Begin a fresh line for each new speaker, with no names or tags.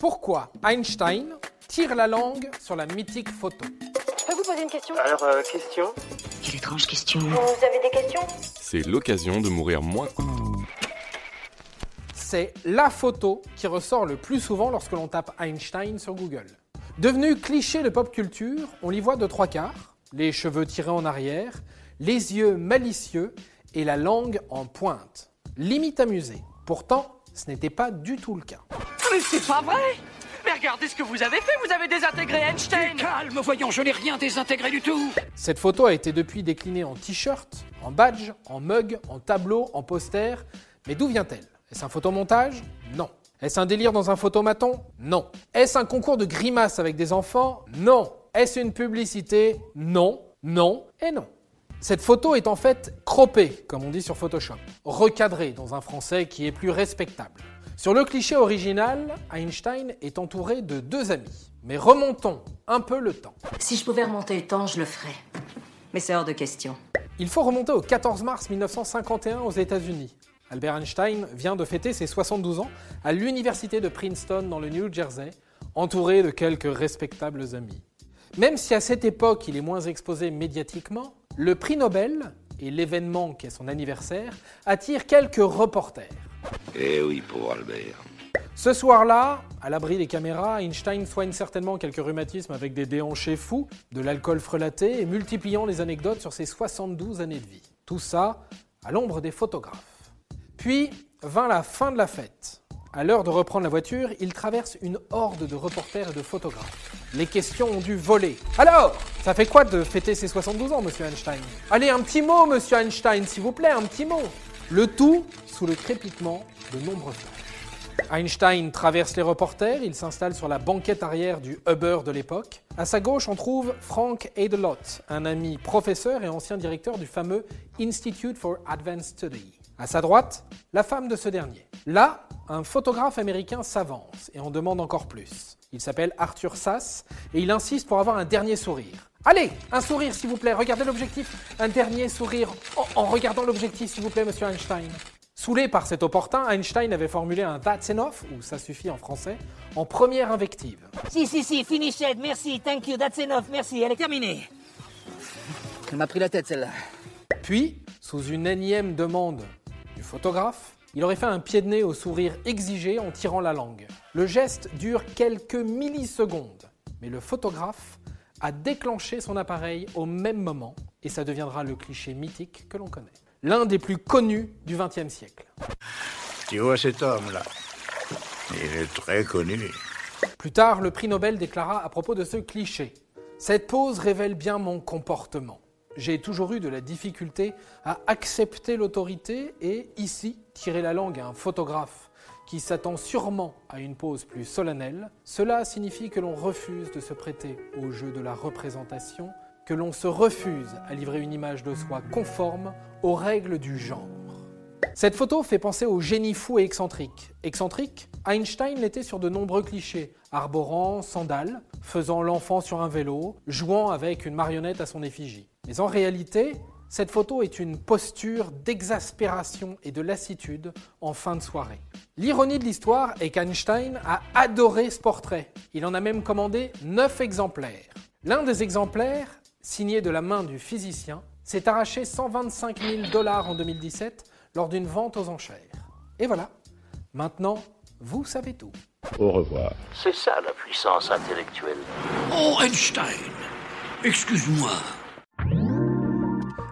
Pourquoi Einstein tire la langue sur la mythique photo
Je peux vous poser une question
Alors, euh, question
Quelle étrange question.
Vous avez des questions
C'est l'occasion de mourir moins.
C'est la photo qui ressort le plus souvent lorsque l'on tape Einstein sur Google. Devenu cliché de pop culture, on l'y voit de trois quarts, les cheveux tirés en arrière, les yeux malicieux et la langue en pointe. Limite amusé. Pourtant, ce n'était pas du tout le cas.
Mais c'est pas vrai Mais regardez ce que vous avez fait, vous avez désintégré Einstein
Calme, voyons, je n'ai rien désintégré du tout.
Cette photo a été depuis déclinée en t-shirt, en badge, en mug, en tableau, en poster. Mais d'où vient-elle? Est-ce un photomontage? Non. Est-ce un délire dans un photomaton? Non. Est-ce un concours de grimaces avec des enfants? Non. Est-ce une publicité? Non, non et non. Cette photo est en fait croppée, comme on dit sur Photoshop, recadrée dans un français qui est plus respectable. Sur le cliché original, Einstein est entouré de deux amis. Mais remontons un peu le temps.
Si je pouvais remonter le temps, je le ferais. Mais c'est hors de question.
Il faut remonter au 14 mars 1951 aux États-Unis. Albert Einstein vient de fêter ses 72 ans à l'université de Princeton dans le New Jersey, entouré de quelques respectables amis. Même si à cette époque il est moins exposé médiatiquement, le prix Nobel et l'événement qui est son anniversaire attirent quelques reporters.
Eh oui, pour Albert.
Ce soir-là, à l'abri des caméras, Einstein soigne certainement quelques rhumatismes avec des déhanchés fous, de l'alcool frelaté et multipliant les anecdotes sur ses 72 années de vie. Tout ça à l'ombre des photographes. Puis vint la fin de la fête. À l'heure de reprendre la voiture, il traverse une horde de reporters et de photographes. Les questions ont dû voler. Alors, ça fait quoi de fêter ses 72 ans, monsieur Einstein? Allez, un petit mot, monsieur Einstein, s'il vous plaît, un petit mot. Le tout sous le crépitement de nombreux flashs. Einstein traverse les reporters, il s'installe sur la banquette arrière du Uber de l'époque. À sa gauche, on trouve Frank Adelot, un ami professeur et ancien directeur du fameux Institute for Advanced Study. À sa droite, la femme de ce dernier. Là, un photographe américain s'avance et en demande encore plus. Il s'appelle Arthur Sass et il insiste pour avoir un dernier sourire. Allez, un sourire s'il vous plaît, regardez l'objectif. Un dernier sourire en, en regardant l'objectif s'il vous plaît, monsieur Einstein. Saoulé par cet opportun, Einstein avait formulé un That's enough, ou ça suffit en français, en première invective.
Si, si, si, finish it, merci, thank you, that's enough, merci, elle est terminée. Elle m'a pris la tête celle-là.
Puis, sous une énième demande du photographe, il aurait fait un pied de nez au sourire exigé en tirant la langue. Le geste dure quelques millisecondes, mais le photographe a déclenché son appareil au même moment et ça deviendra le cliché mythique que l'on connaît. L'un des plus connus du XXe siècle.
Tu vois cet homme-là? Il est très connu.
Plus tard, le prix Nobel déclara à propos de ce cliché Cette pose révèle bien mon comportement. J'ai toujours eu de la difficulté à accepter l'autorité et, ici, tirer la langue à un photographe qui s'attend sûrement à une pose plus solennelle. Cela signifie que l'on refuse de se prêter au jeu de la représentation, que l'on se refuse à livrer une image de soi conforme aux règles du genre. Cette photo fait penser au génie fou et excentrique. Excentrique Einstein l'était sur de nombreux clichés, arborant sandales, faisant l'enfant sur un vélo, jouant avec une marionnette à son effigie. Mais en réalité, cette photo est une posture d'exaspération et de lassitude en fin de soirée. L'ironie de l'histoire est qu'Einstein a adoré ce portrait. Il en a même commandé 9 exemplaires. L'un des exemplaires, signé de la main du physicien, s'est arraché 125 000 dollars en 2017 lors d'une vente aux enchères. Et voilà, maintenant, vous savez tout.
Au revoir.
C'est ça la puissance intellectuelle.
Oh, Einstein Excuse-moi.